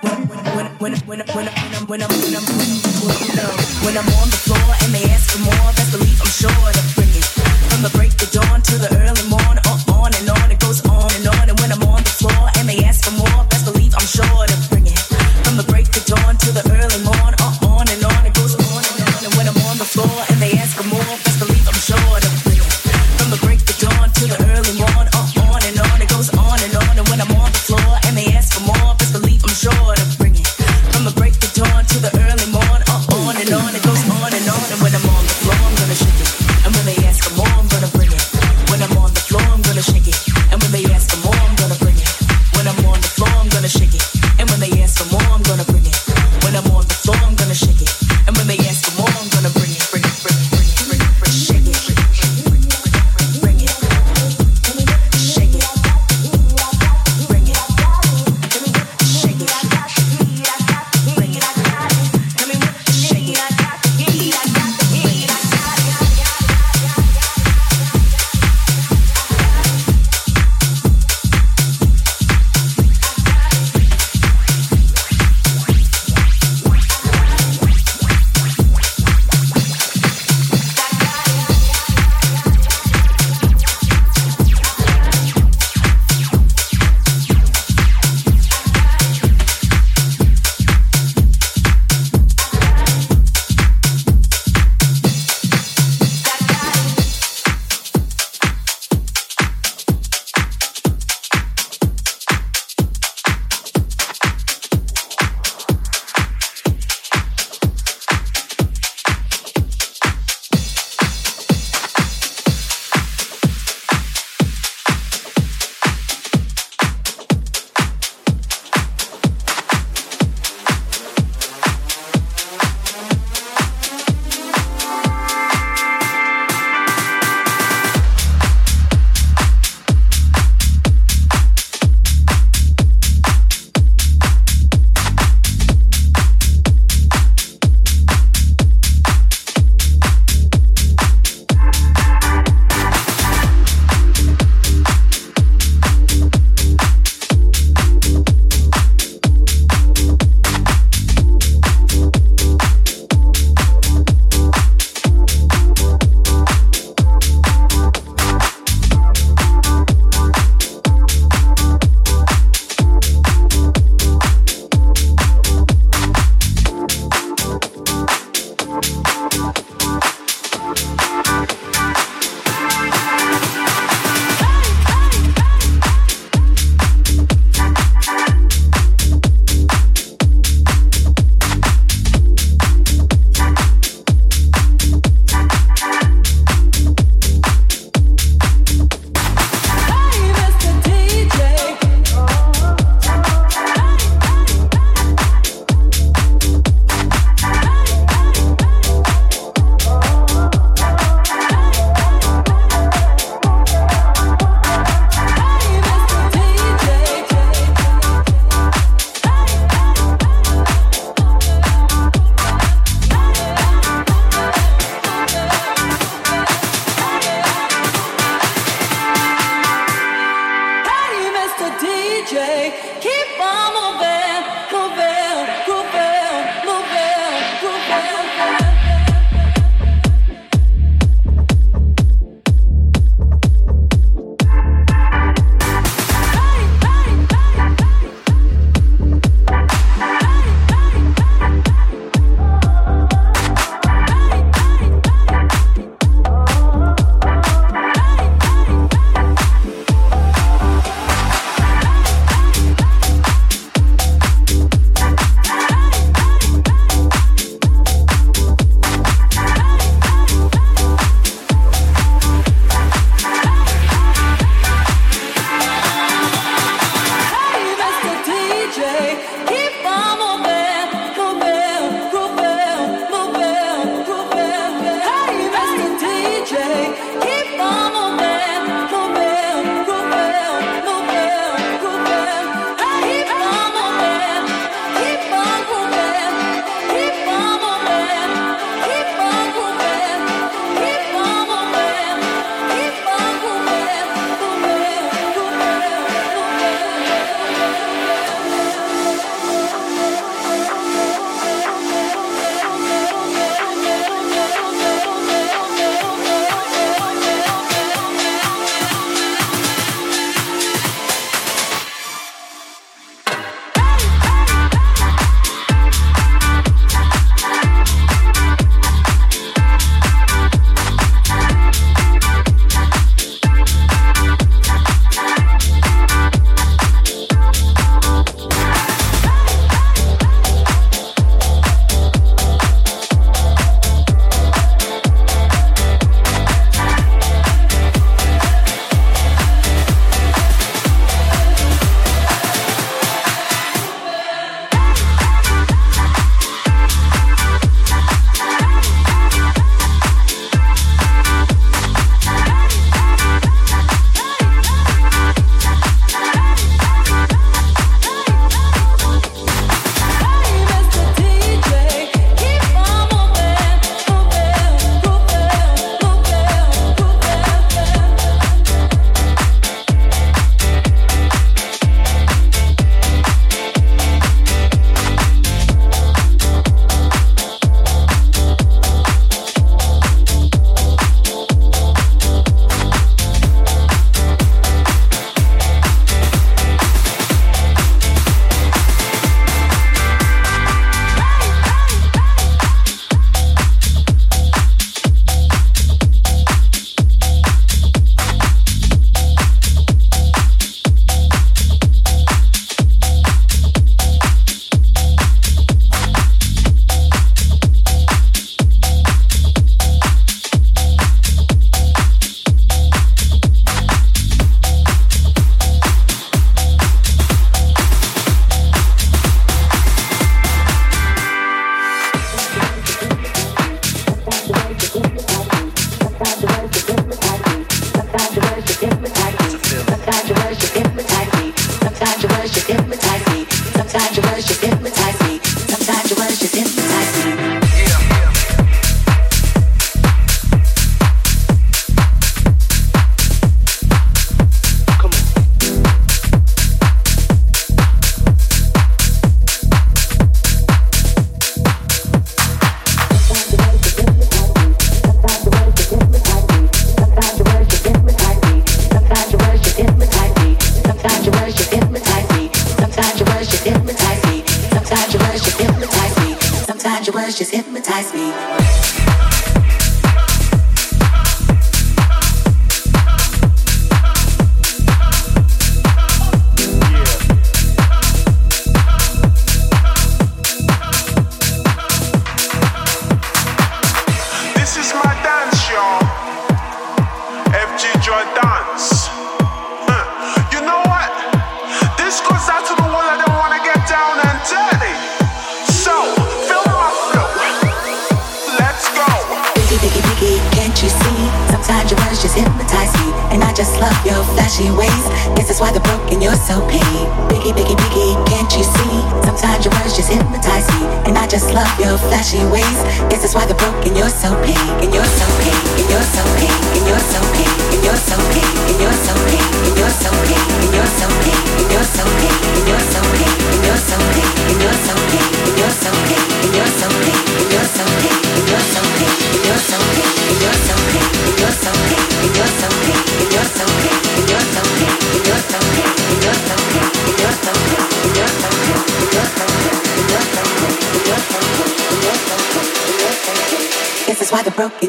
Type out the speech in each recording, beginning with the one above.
when when when when when when I'm when I'm when I'm when I'm on the floor and they ask for more, best believe I'm sure to bring it from the break of dawn to the early morn.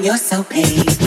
you're so paid.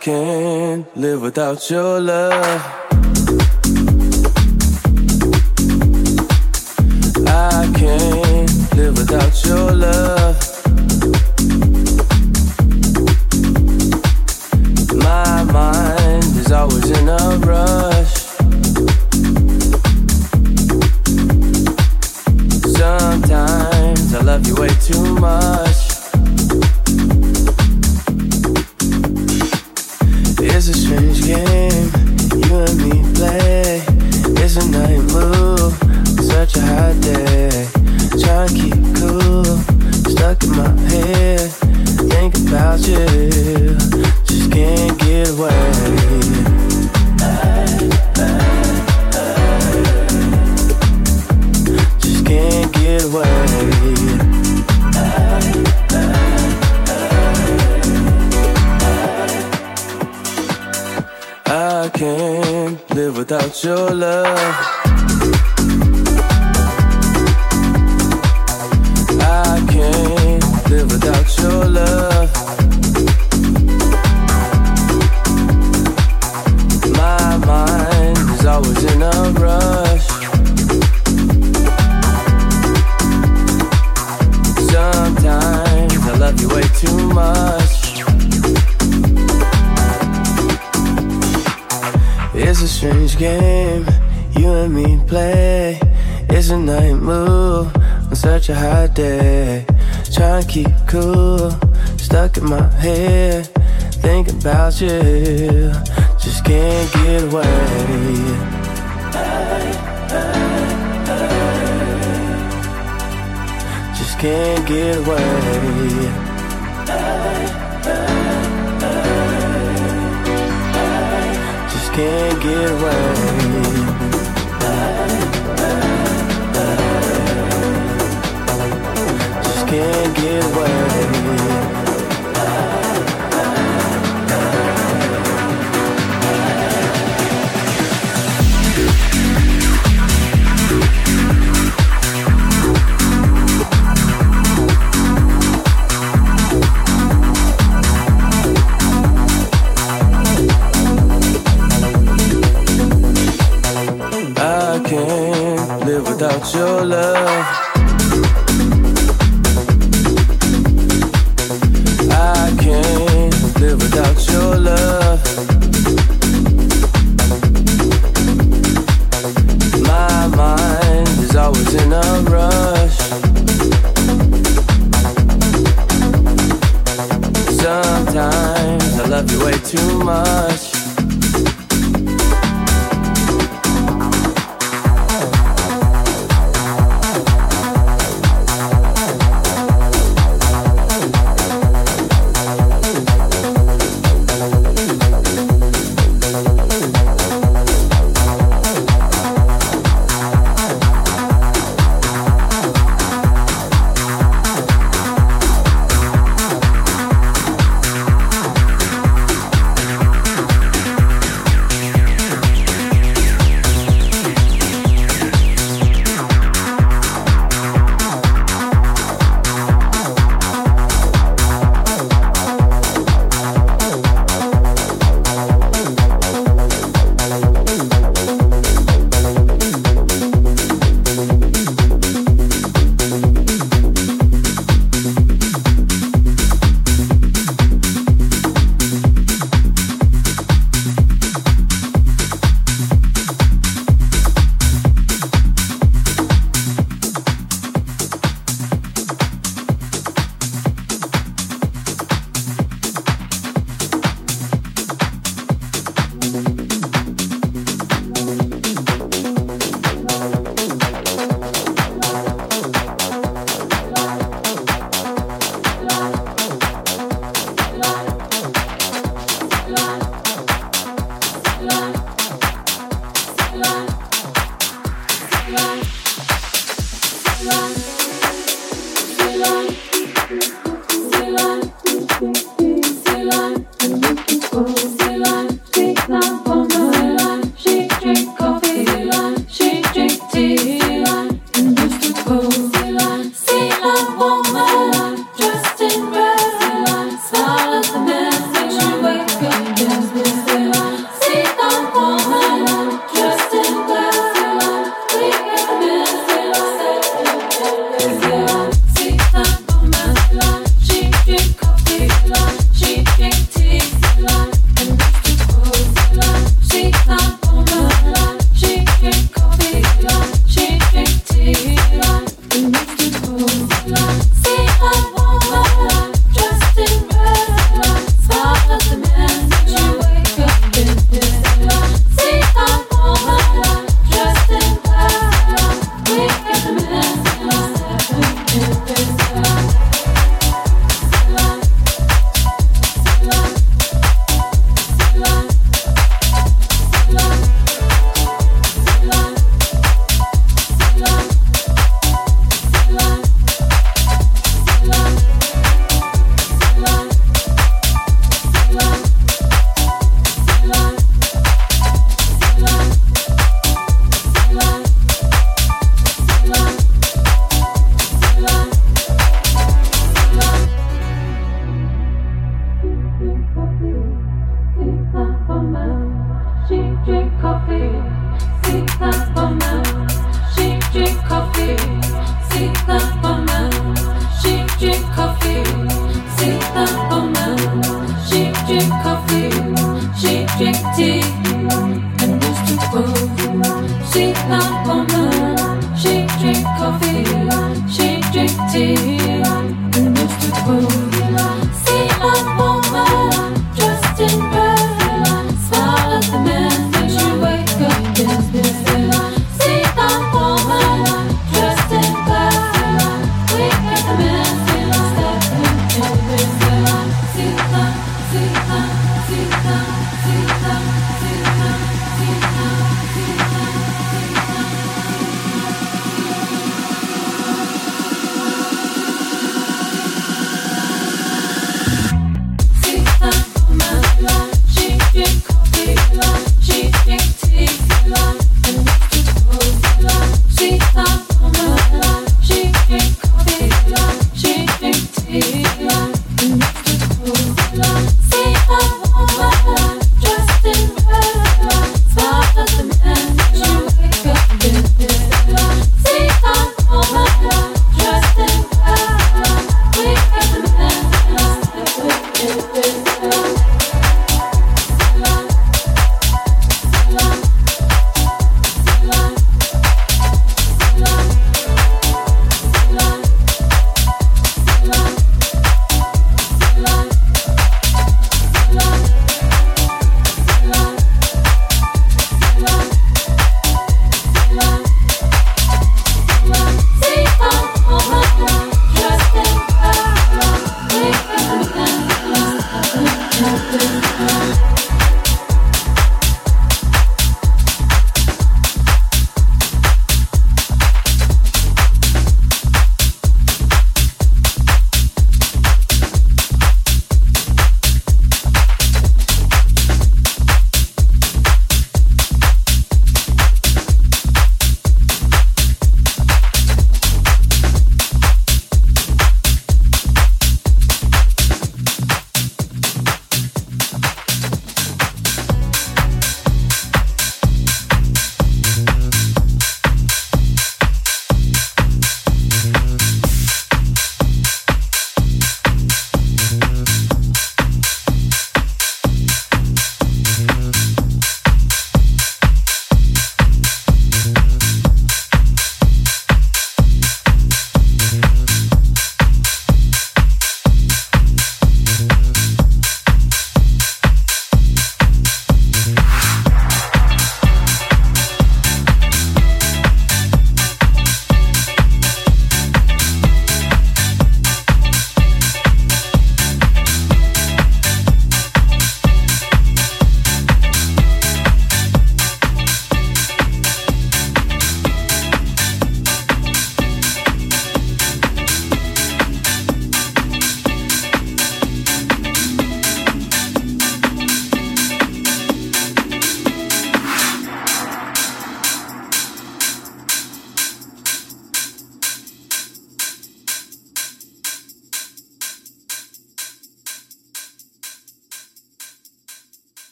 can't live without your love. I can't live without your love. My mind is always in a rush. Can't get away. Just can't get away.